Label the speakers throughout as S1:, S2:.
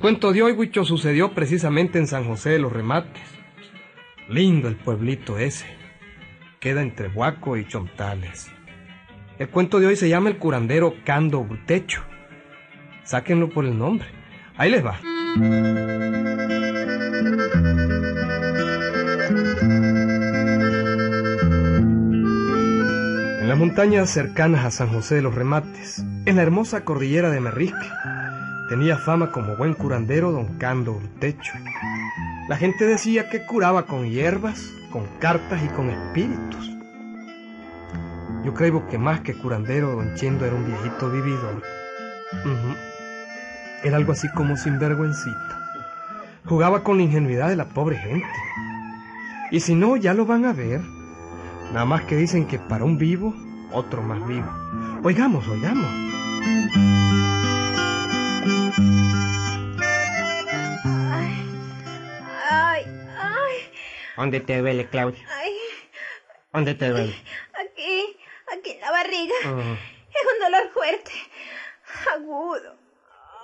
S1: Cuento de hoy, Huicho, sucedió precisamente en San José de los Remates. Lindo el pueblito ese. Queda entre Huaco y Chontales. El cuento de hoy se llama El curandero Cando Urtecho. Sáquenlo por el nombre. Ahí les va. En las montañas cercanas a San José de los Remates, en la hermosa cordillera de Merrisque, tenía fama como buen curandero don Cando Urtecho. La gente decía que curaba con hierbas, con cartas y con espíritus. Yo creo que más que curandero, don Chendo era un viejito vividor. Era algo así como sinvergüencito. Jugaba con la ingenuidad de la pobre gente. Y si no, ya lo van a ver. Nada más que dicen que para un vivo, otro más vivo. Oigamos, oigamos.
S2: ¿Dónde te duele, Claudia?
S3: ay.
S2: ¿Dónde te duele?
S3: Aquí, aquí en la barriga. Es un dolor fuerte, agudo.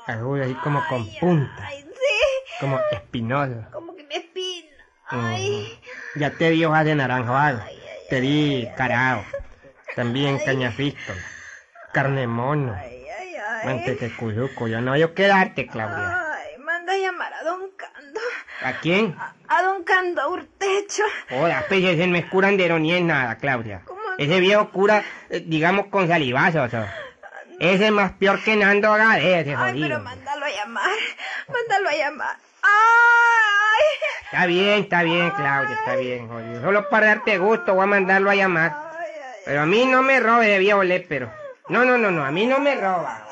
S2: Agudo, así como con punta,
S3: Ay, sí,
S2: como espinoso.
S3: como que me espina. Ay.
S2: Ya te di hojas de naranjado, te di carao, también cañafístol, carne mono,
S3: ay, ay, ay.
S2: mantequecuyuco. Yo no voy a quedarte, Claudia.
S3: Ay, manda a llamar a don Cando.
S2: ¿A quién?
S3: A don Cando Urtecho.
S2: Hola, pues ese no es curandero ni es nada, Claudia.
S3: ¿Cómo?
S2: Ese viejo cura, eh, digamos, con salivazos. o. Ese es más peor que Nando Gade, ese
S3: Ay,
S2: jodido.
S3: pero mándalo a llamar. Mándalo a llamar. Ay,
S2: Está bien, está bien, Claudia, está bien, jodido. Solo para darte gusto voy a mandarlo a llamar.
S3: ay, ay.
S2: Pero a mí no me robe de viejo lépero. No, no, no, no, a mí no me roba.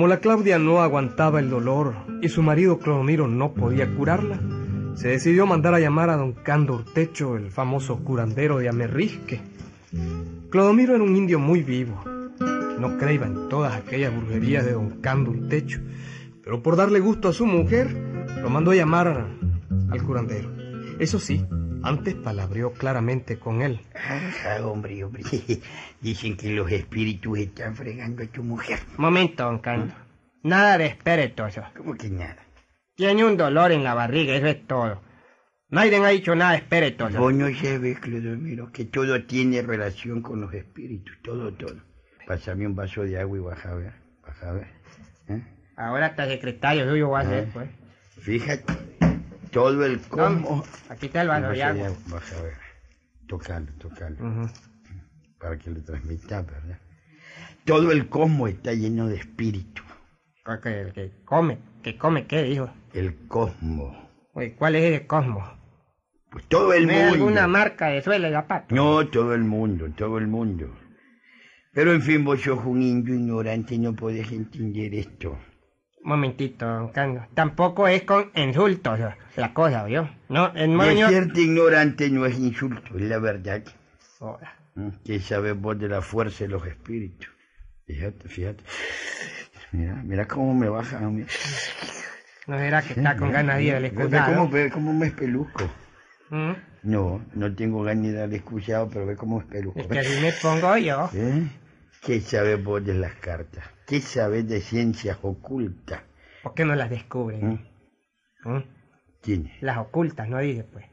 S1: Como la Claudia no aguantaba el dolor y su marido Clodomiro no podía curarla, se decidió mandar a llamar a don Cando Urtecho, el famoso curandero de Amerrisque. Clodomiro era un indio muy vivo. No creía en todas aquellas brujerías de don Cando Urtecho, pero por darle gusto a su mujer, lo mandó a llamar al curandero. Eso sí, antes palabreó claramente con él.
S4: Ah, hombre, hombre. Dicen que los espíritus están fregando a tu mujer.
S2: Momento, don Cando. Nada de espirituoso.
S4: ¿Cómo que nada?
S2: Tiene un dolor en la barriga, eso es todo. Nadie ha dicho nada de.
S4: Vos no sabés, Clodomiro, que todo tiene relación con los espíritus, todo, todo. Pásame un vaso de agua y baja a ver, baja a ver. ¿eh?
S2: Ahora hasta secretario suyo va a ser, pues.
S4: Fíjate, todo el cómo...
S2: Aquí está el vaso de agua.
S4: Baja a ver, tocalo, tocalo,
S2: Ujú.
S4: para que lo transmita, ¿verdad? Todo el cosmos está lleno de espíritu.
S2: Que, que come, que come, ¿qué dijo?
S4: El cosmos.
S2: Oye, ¿cuál es ese cosmos?
S4: Pues todo el
S2: ¿No es
S4: mundo.
S2: alguna marca de suelo de zapato?
S4: No, todo el mundo, todo el mundo. Pero en fin, vos sos un indio ignorante y no podés entender esto.
S2: Momentito, don Cando. Tampoco es con insultos la- cosa, ¿vio? No, moño...
S4: Decirte ignorante no es insulto, es la verdad.
S2: Hola.
S4: ¿Mm? ¿Qué sabes vos de la fuerza de los espíritus? Fíjate, fíjate. Mira, mira cómo me baja a mí.
S2: ¿No será que está con ganas de ir al excusado?
S4: cómo, ve cómo me espeluzco.
S2: ¿Mm?
S4: No, no tengo ganas de ir al excusado, pero ve cómo me espeluzco.
S2: Es que así me pongo yo.
S4: ¿Eh? ¿Qué sabes vos de las cartas? ¿Qué sabes de ciencias ocultas?
S2: ¿Por qué no las descubren?
S4: ¿Mm?
S2: ¿Mm?
S4: ¿Quién?
S2: Las ocultas, no dice, pues.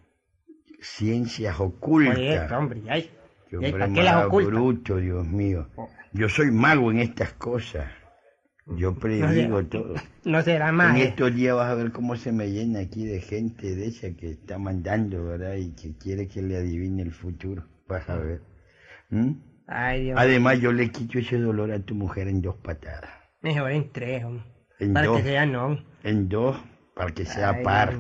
S4: Ciencias ocultas.
S2: Oye, hombre, ay. ¿Y
S4: hombre
S2: ¿Para qué las ocultas?
S4: bruto, Dios mío.
S2: Oh.
S4: Yo soy mago en estas cosas. Yo predigo
S2: No,
S4: todo.
S2: No será más.
S4: En
S2: eh.
S4: estos días vas a ver cómo se me llena aquí de gente de esa que está mandando, ¿verdad? Y que quiere que le adivine el futuro. Vas a ver. ¿Mm?
S2: Ay, Dios.
S4: Además, yo le quito ese dolor a tu mujer en dos patadas.
S2: Mejor en tres, hombre.
S4: En
S2: Para
S4: dos.
S2: que sea no.
S4: En dos, para que sea
S2: Ay,
S4: par.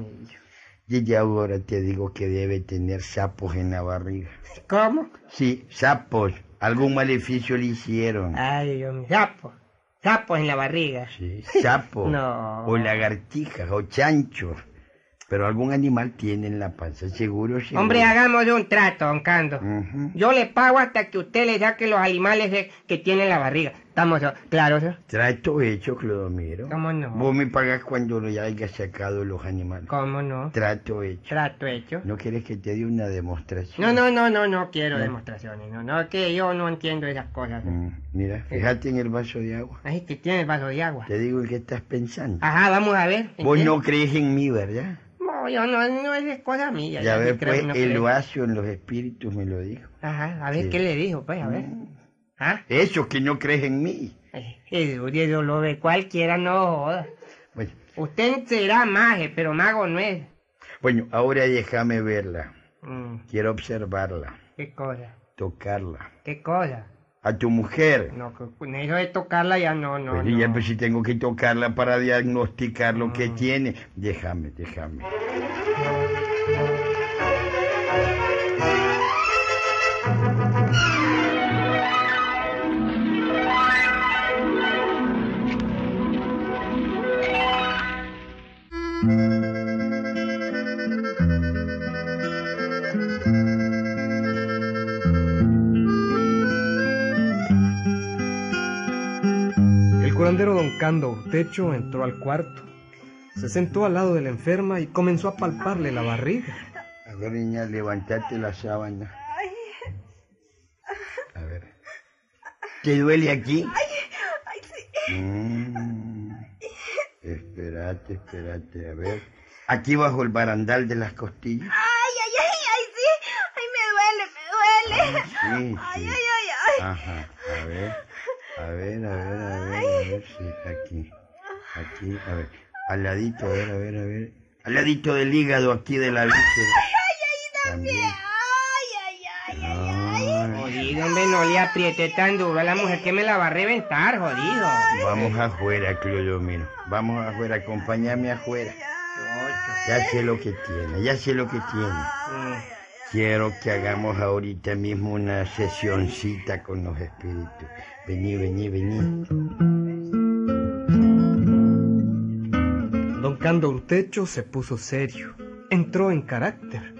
S4: Y ya ahora te digo que debe tener sapos en la barriga.
S2: ¿Cómo?
S4: Sí, sapos. Algún maleficio le hicieron.
S2: Ay, Dios mío. Sapos. Sapos en la barriga.
S4: Sí, sapo.
S2: No.
S4: O lagartijas o chanchos. Pero algún animal tiene en la panza, seguro, seguro.
S2: Hombre, hagamos un trato, don Cando. Yo le pago hasta que usted le saque los animales que tiene en la barriga. Estamos, so- claro, so-
S4: Trato hecho, Clodomiro.
S2: ¿Cómo no?
S4: Vos me pagás cuando ya hayas sacado los animales.
S2: ¿Cómo no?
S4: Trato hecho.
S2: Trato hecho.
S4: ¿No quieres que te dé una demostración?
S2: No, no, no, no, no quiero
S4: ¿No?
S2: demostraciones. No, no, que yo no entiendo esas cosas.
S4: Mm, mira, fíjate en el vaso de agua.
S2: Ay, que tiene el vaso de agua.
S4: Te digo el que estás pensando.
S2: Ajá, vamos a ver. ¿en
S4: Vos
S2: qué?
S4: no crees en mí, ¿verdad?
S2: No, yo no, no es cosa mía.
S4: Ya
S2: creo
S4: pues,
S2: no
S4: el vaso en los espíritus me lo dijo.
S2: Ajá, a ver
S4: Sí.
S2: qué le dijo, pues, a ver. ¿Ah?
S4: Eso, que no crees en mí.
S2: Eso, eso lo ve cualquiera, no joda.
S4: Bueno,
S2: Usted será mago, pero mago no es.
S4: bueno, ahora déjame verla.
S2: Mm,
S4: Quiero observarla,
S2: ¿Qué cosa?
S4: tocarla.
S2: ¿Qué cosa?
S4: A tu mujer.
S2: No, con- eso de tocarla ya no, no,
S4: pues
S2: no.
S4: ya, pues si tengo que tocarla para diagnosticar lo
S2: Mm.
S4: que tiene. Déjame, déjame.
S1: Curandero don Cando Urtecho entró al cuarto, se sentó al lado de la enferma y comenzó a palparle la barriga.
S4: A ver, niña, levantate la sábana. A ver. ¿Te duele aquí?
S3: Ay, sí.
S4: Mm. Espérate, espérate, a ver. Aquí bajo el barandal de las costillas.
S3: Ay, ay, ay, ay, sí. Ay, me duele, me duele.
S4: Sí,
S3: Ay,
S4: sí.
S3: ay, ay, ay.
S4: Ajá, a ver. A ver, a ver, a ver, a ver, sí, aquí. Aquí, a ver. Al ladito, a ver, a ver, a ver. Al ladito del hígado, aquí de la víscera. También.
S3: Ay, ay, ay, ay, ay.
S4: Ay,
S2: Jodido, hombre, no le apriete tan duro a la mujer que me la va a reventar, jodido.
S4: Vamos afuera, Clodomiro. Vamos afuera, acompáñame afuera. Ya sé lo que tiene, ya sé lo que tiene. Quiero que hagamos ahorita mismo una sesioncita con los espíritus. Vení, vení, vení.
S1: Don Cando Urtecho se puso serio, entró en carácter,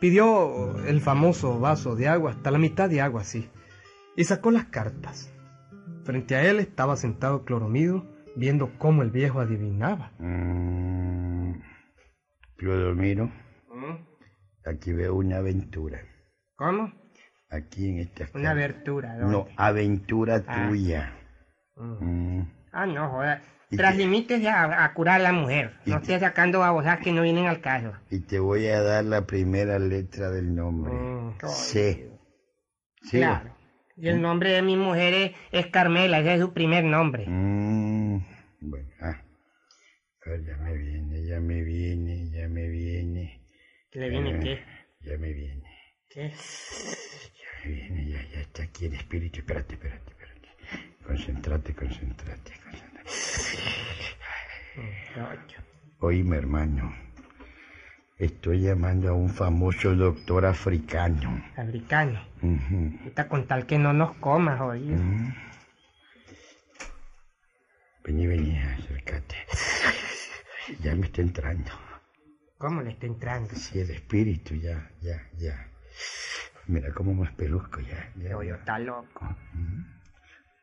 S1: pidió el famoso vaso de agua, hasta la mitad de agua así, y sacó las cartas. Frente a él estaba sentado Cloromido, viendo cómo el viejo adivinaba.
S4: Mm, Clodomiro,
S2: Mm.
S4: Aquí veo una aventura.
S2: ¿Cómo?
S4: Aquí en esta
S2: Una abertura, ¿dónde?
S4: No, aventura
S2: Ah.
S4: tuya.
S2: Mm.
S4: Mm,
S2: Ah, no, joda.
S4: ¿Y
S2: Translimítese a, a curar a la mujer.
S4: ¿Y
S2: No esté sacando babosas que no vienen al caso.
S4: y te voy a dar la primera letra del nombre.
S2: Mm,
S4: C. ¿Sí?
S2: Claro. Y el nombre de mi mujer es, es Carmela, ese es su primer nombre.
S4: Mm, bueno, ah. Ya me viene, ya me viene.
S2: ¿Le viene qué?
S4: Ya me viene.
S2: ¿Qué?
S4: Ya me viene, ya, ya está aquí el espíritu. Espérate, espérate, espérate. Concéntrate.
S2: Mm, ocho.
S4: Oíme, hermano. Estoy llamando a un famoso doctor africano.
S2: Africano.
S4: Ujú.
S2: Está con tal que no nos coma, jodido.
S4: Mm. Vení, vení, acércate. Ya me está entrando.
S2: ¿Cómo le está entrando?
S4: Sí, el espíritu, ya, ya, ya. Mira cómo me espeluzco ya. ya, ya.
S2: está loco.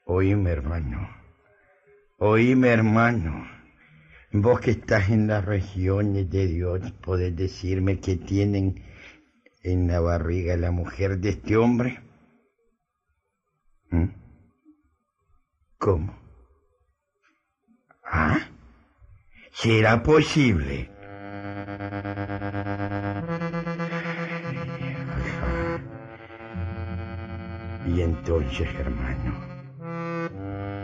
S4: Oíme, hermano. Oíme, hermano. Vos que estás en las regiones de Dios, podés decirme qué tienen en la barriga la mujer de este hombre. ¿Mm? ¿Cómo? ¿Ah? ¿Será posible? Y entonces, hermano,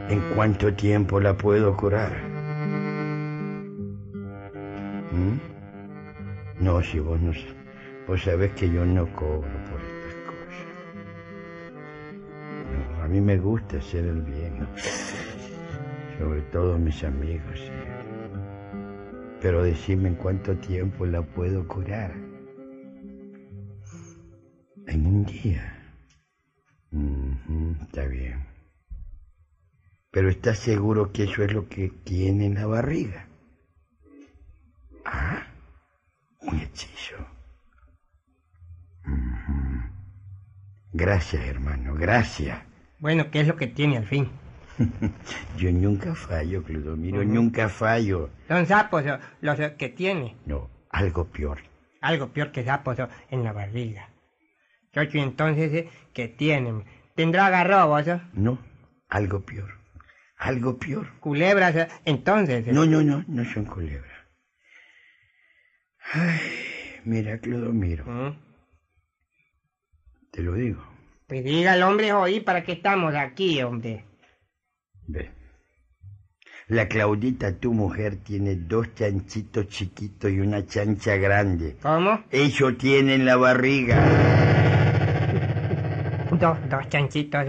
S4: ¿en cuánto tiempo la puedo curar? ¿Mm? No, si vos no vos sabés que yo no cobro por estas cosas. A mí me gusta hacer el bien, sobre todo mis amigos. Pero decime en cuánto tiempo la puedo curar. En un día. Está bien. Pero ¿estás seguro que eso es lo que tiene en la barriga? Ah, un hechizo. Gracias, hermano, gracias.
S2: Bueno, ¿qué es lo que tiene al fin?
S4: Yo nunca fallo, Clodomiro, nunca fallo.
S2: Son sapos los que tiene.
S4: No, algo peor.
S2: Algo peor que sapos en la barriga. Chocho, entonces, eh, ¿qué tienen? ¿Tendrá garrobos, o?
S4: No, algo peor. Algo peor.
S2: culebras? o? Entonces, eh,
S4: No, no, no, no son culebras. Ay, mira, Clodomiro,
S2: ¿Mm?
S4: te lo digo.
S2: Pues diga el hombre hoy para qué estamos aquí, hombre.
S4: Ve. La Claudita, tu mujer, tiene dos chanchitos chiquitos y una chancha grande.
S2: ¿Cómo?
S4: Eso tiene en la barriga.
S2: Dos, dos chanchitos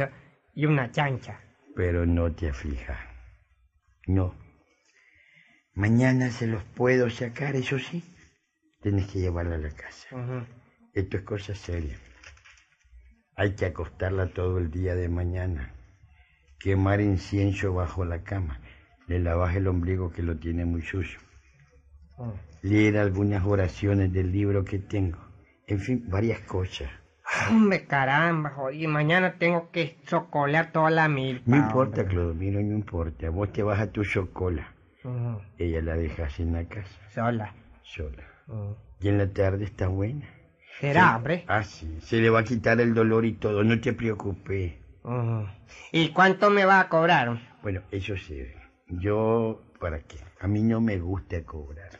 S2: y una chancha.
S4: Pero no te aflijas. No. Mañana se los puedo sacar, eso sí. Tienes que llevarla a la casa. Esto es cosa seria. Hay que acostarla todo el día de mañana. Quemar incienso bajo la cama. Le lavas el ombligo que lo tiene muy sucio.
S2: Mm.
S4: Leer algunas oraciones del libro que tengo. En fin, varias cosas.
S2: Hombre, caramba, joder, mañana tengo que socolear toda la milpa.
S4: No importa. Clodomiro, no importa. Vos te vas a tu chocola. Ella la dejas en la casa,
S2: Sola.
S4: sola. Y en la tarde está buena.
S2: ¿Será, hombre?
S4: Ah, sí. Se le va a quitar el dolor y todo. No te preocupes.
S2: ¿Y cuánto me va a cobrar?
S4: Bueno, eso sí. Yo, ¿para qué? A mí no me gusta cobrar.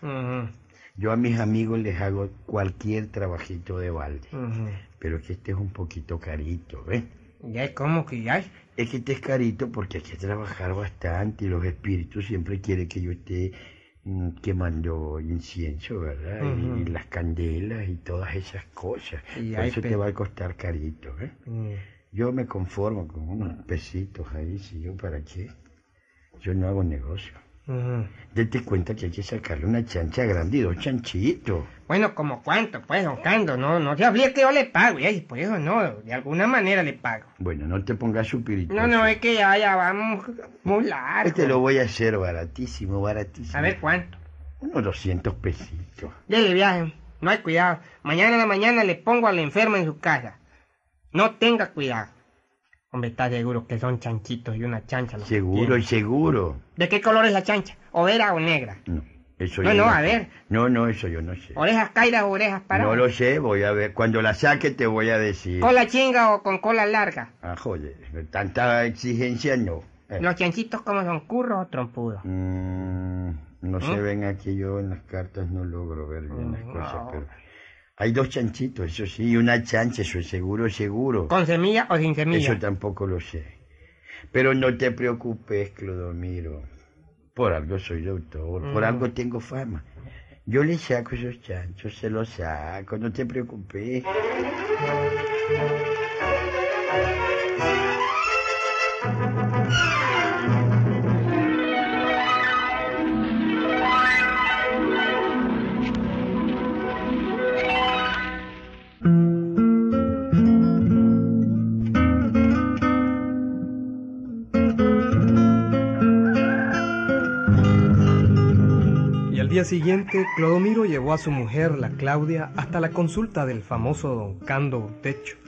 S4: Yo a mis amigos les hago cualquier trabajito de balde. Pero que este es un poquito carito, ¿ves?
S2: Ya es como que ya es.
S4: Es que este es carito porque hay que trabajar bastante y los espíritus siempre quieren que yo esté mm, quemando incienso, ¿verdad? Y- las candelas y todas esas cosas.
S2: Y
S4: Por eso
S2: pe-
S4: te va a costar carito, ¿eh?
S2: Mm.
S4: Yo me conformo con unos pesitos ahí, ¿sí? ¿Yo para qué? Yo no hago negocio. Date cuenta que hay que sacarle una chancha grande y dos chanchitos.
S2: Bueno, como cuánto, pues, don Cando, no, no se aflige que yo le pago, y por eso no, de alguna manera le pago.
S4: Bueno, no te pongas supirito.
S2: No, no, es que ya, ya vamos muy largo.
S4: Este lo voy a hacer baratísimo, baratísimo.
S2: A ver cuánto.
S4: Unos 200 pesitos.
S2: Dele viaje, no hay cuidado. Mañana en la mañana le pongo a la enferma en su casa. No tenga cuidado. Hombre, está seguro que son chanchitos y una chancha.
S4: Seguro y seguro.
S2: ¿De qué color es la chancha? ¿Overa o negra?
S4: No, eso
S2: No,
S4: yo
S2: no,
S4: sé.
S2: a ver.
S4: No, no, eso yo no sé.
S2: ¿Orejas caídas o orejas paradas?
S4: No lo sé, voy a ver. Cuando la saque te voy a decir.
S2: ¿Cola chinga o con cola larga?
S4: Ah, joder, tanta exigencia no. Eh,
S2: ¿Los chanchitos como son curros o trompudos?
S4: mm, no se
S2: ¿Mm?
S4: ven aquí, yo en las cartas no logro ver bien las
S2: Mm,
S4: cosas,
S2: no.
S4: pero... Hay dos chanchitos, eso sí, y una chancha, eso es seguro, seguro.
S2: ¿Con semilla o sin semilla?
S4: Eso tampoco lo sé. Pero no te preocupes, Clodomiro. Por algo soy doctor, por
S2: Mm.
S4: algo tengo fama. Yo le saco esos chanchos, se los saco, no te preocupes.
S1: Día siguiente, Clodomiro llevó a su mujer, la Claudia, hasta la consulta del famoso don Cando Urtecho.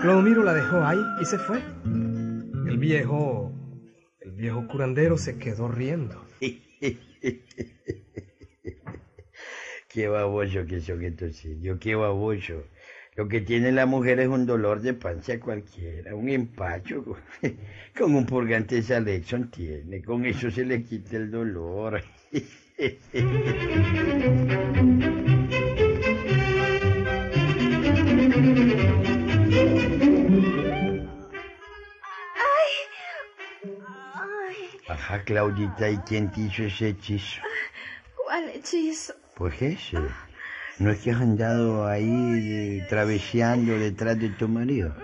S1: Clodomiro la dejó ahí y se fue. El viejo, el viejo curandero se quedó riendo.
S4: qué baboso que son estos sitios, qué baboso. Lo que tiene la mujer es un dolor de panza cualquiera, un empacho. Con, un purgante Salexon tiene, con eso se le quita el dolor.
S3: Ay,
S4: Ajá, Claudita, ¿y quién te hizo ese hechizo?
S3: ¿cuál hechizo?
S4: Pues ese. ¿No es que has andado ahí eh, traveseando detrás de tu marido?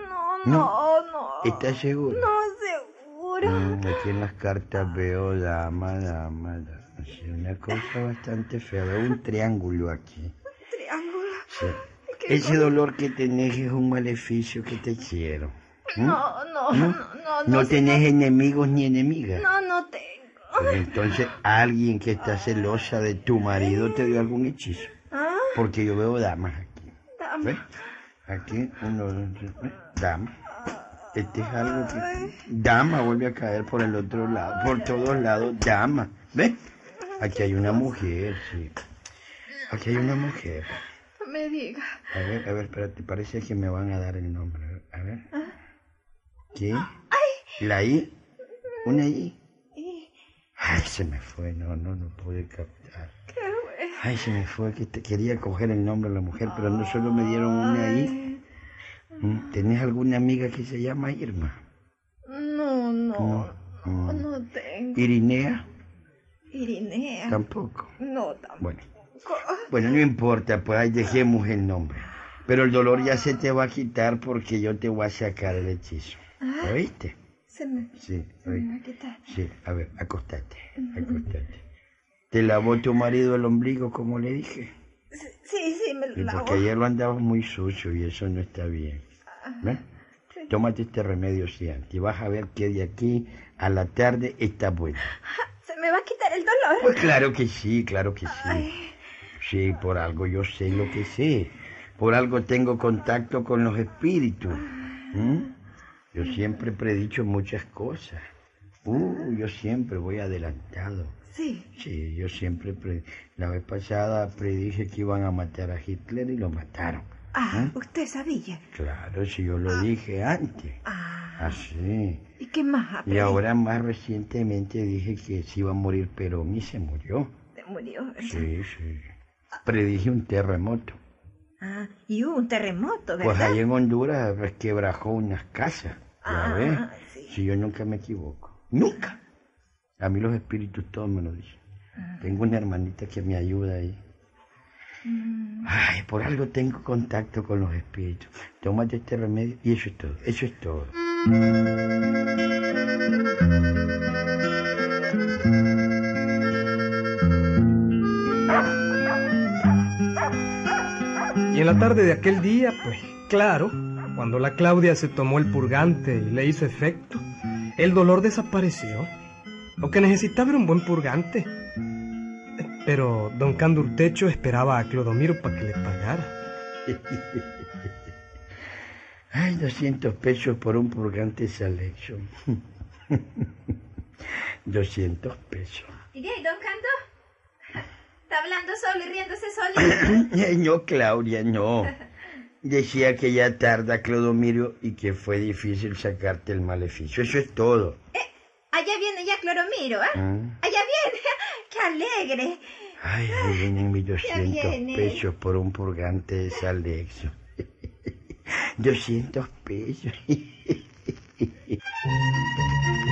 S3: No, no, no.
S4: ¿Estás seguro?
S3: No, seguro.
S4: Mm, aquí en las cartas veo dama, dama, dama. Una cosa bastante fea. Veo un triángulo aquí.
S3: Triángulo.
S4: Sí.
S3: ¿Qué
S4: Ese dolor que tenés es un maleficio que te hicieron. ¿Mm?
S3: No, no,
S4: ¿No?
S3: no, no.
S4: Tenés enemigos ni enemigas.
S3: No, no tengo.
S4: Entonces alguien que está celosa de tu marido te dio algún hechizo.
S3: ¿Ah?
S4: Porque yo veo damas aquí.
S3: Dame.
S4: ¿Ves? Aquí, uno, dos, tres, ¿ves? Dama. Este es algo que... Dama vuelve a caer por el otro lado, por todos lados, dama. ¿Ves? Aquí hay una mujer, sí. Aquí hay una mujer.
S3: No me diga.
S4: A ver, a ver, espérate, parece que me van a dar el nombre. A ver. ¿Qué? ¿La I? ¿Una I? Ay, se me fue, no, no, no pude captar. Ay, se me fue, que te quería coger el nombre de la mujer, pero no solo me dieron una I. Mm, ¿Tenés alguna amiga que se llama Irma?
S3: No, no,
S4: No,
S3: no, no tengo.
S4: ¿Irinea?
S3: Irinea.
S4: Tampoco.
S3: No, tampoco.
S4: Bueno, bueno, no importa, pues ahí dejemos el nombre. Pero el dolor ya se te va a quitar porque yo te voy a sacar el hechizo. ¿Oíste?
S3: Se me,
S4: Sí,
S3: se me va a quitar.
S4: Sí, a ver, acostate, acostate. ¿Te lavó tu marido el ombligo como le dije?
S3: Sí, sí, me lo lavo.
S4: porque ayer lo andabas muy sucio y eso no está bien. ¿Ves? Tómate este remedio siempre y vas a ver que de aquí a la tarde está bueno.
S3: Me va a quitar el dolor.
S4: Pues claro que sí, claro que sí.
S3: Ay,
S4: Sí, por algo yo sé lo que sé. Por algo tengo contacto con los espíritus. ¿Mm? Yo siempre he predicho muchas cosas. Uh, yo siempre voy adelantado.
S3: sí.
S4: Sí, yo siempre... pre- La vez pasada predije que iban a matar a Hitler y lo mataron.
S3: Ah,
S4: ¿Eh?
S3: usted sabía.
S4: Claro, si yo lo dije antes.
S3: Ah,
S4: Así.
S3: ¿y qué más?
S4: Y
S3: aprendí?
S4: ahora más recientemente dije que se iba a morir Perón y se murió.
S3: Se murió. ¿verdad?
S4: Sí, sí. Predije un terremoto.
S3: Ah, y hubo un terremoto, ¿verdad?
S4: Pues ahí en Honduras resquebrajó unas casas. ¿Ya
S3: Ah,
S4: ves?
S3: sí.
S4: Si yo nunca me equivoco. Nunca. A mí los espíritus todos me lo dicen. Tengo una hermanita que me ayuda ahí.
S3: Mm.
S4: Ay, por algo tengo contacto con los espíritus. Tómate este remedio y eso es todo. Eso es todo.
S1: Y en la tarde de aquel día, pues claro, cuando la Claudia se tomó el purgante y le hizo efecto, el dolor desapareció. Lo que necesitaba era un buen purgante. Pero don Candurtecho esperaba a Clodomiro para que le pagara.
S4: Ay, 200 pesos por un purgante selection. 200 pesos.
S3: ¿Y de ahí, don Cando? ¿Está hablando solo y riéndose solito?
S4: Ay, No, Claudia, no. Decía que ya tarda Clodomiro y que fue difícil sacarte el maleficio. Eso es todo.
S3: Allá viene ya Cloromiro, ¿ah?
S4: ¿Mm?
S3: Allá viene. ¡Qué alegre!
S4: Ay, ahí vienen mis 200
S3: viene.
S4: pesos por un purgante de Salexo. 200 pesos.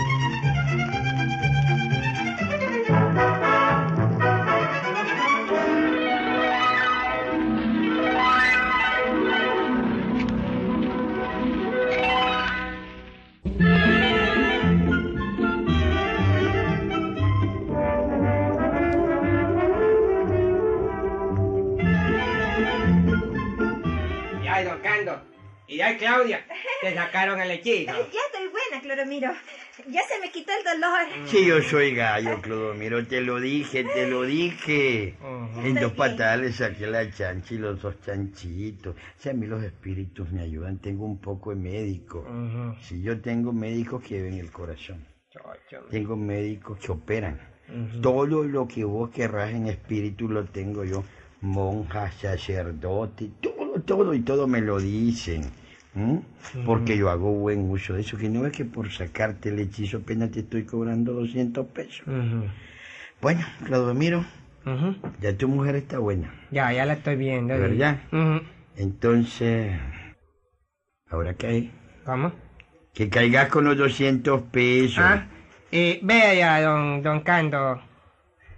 S2: sacaron el hechizo.
S3: Ya estoy buena, Cloromiro. Ya se me quitó el dolor.
S4: Sí, yo soy gallo, Clodomiro, te lo dije, te lo dije. En dos le saqué la chancha y los dos chanchitos. Si a mí los espíritus me ayudan, tengo un poco de médico.
S2: Ujú.
S4: Si yo tengo médicos que ven el corazón, tengo médicos que operan. Todo lo que vos querrás en espíritu lo tengo yo. Monjas, sacerdote, todo, todo y todo me lo dicen. ¿M? Porque yo hago buen uso de eso, que no es que por sacarte el hechizo apenas te estoy cobrando 200 pesos. Bueno, Claudomiro, ya tu mujer está buena.
S2: Ya, ya la estoy viendo.
S4: ¿Verdad? Entonces, ¿ahora qué hay?
S2: ¿Cómo?
S4: Que caigas con los 200 pesos.
S2: Ah, eh, vea, don, don Cando.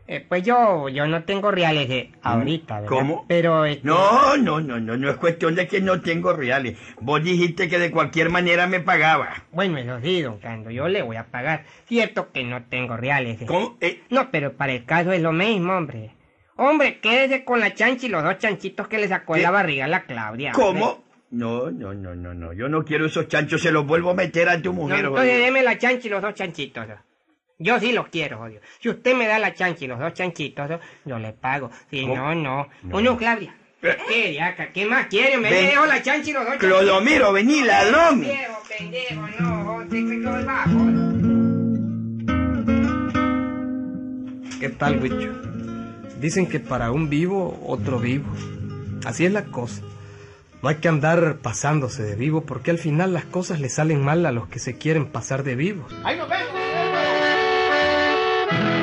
S2: Eh, pues yo, yo no tengo reales de ahorita, ¿verdad?
S4: ¿Cómo?
S2: Pero, este,
S4: No, no, no, no, no es cuestión de que no tengo reales. Vos dijiste que de cualquier manera me pagaba.
S2: Bueno, eso sí, don Cando, yo le voy a pagar. Cierto que no tengo reales. eh.
S4: ¿Cómo? Eh,
S2: No, pero para el caso es lo mismo, hombre. Hombre, quédese con la chancha y los dos chanchitos que le sacó la barriga a la Claudia. hombre.
S4: ¿Cómo? No, no, no, no, no. Yo no quiero esos chanchos, se los vuelvo a meter a tu
S2: No,
S4: mujer.
S2: entonces
S4: oye.
S2: deme la chancha y los dos chanchitos. Yo sí los quiero, odio. Si usted me da la chancha y los dos chanchitos, yo le pago. Si
S4: ¿Cómo?
S2: no, no.
S4: No.
S2: ¿O no, Claudia?
S4: Eh.
S2: ¿Qué, diaca? ¿Qué más quiere? Me
S4: Ven.
S2: dejo la chancha y los dos chanchitos.
S4: Clodomiro, vení, ladrón.
S2: Quiero, pendejo, no, te cuento el bajo.
S1: ¿Qué tal, Huicho? Dicen que para un vivo, otro vivo. Así es la cosa. No hay que andar pasándose de vivo porque al final las cosas le salen mal a los que se quieren pasar de vivos.
S2: ¡Ahí nos vemos! thank you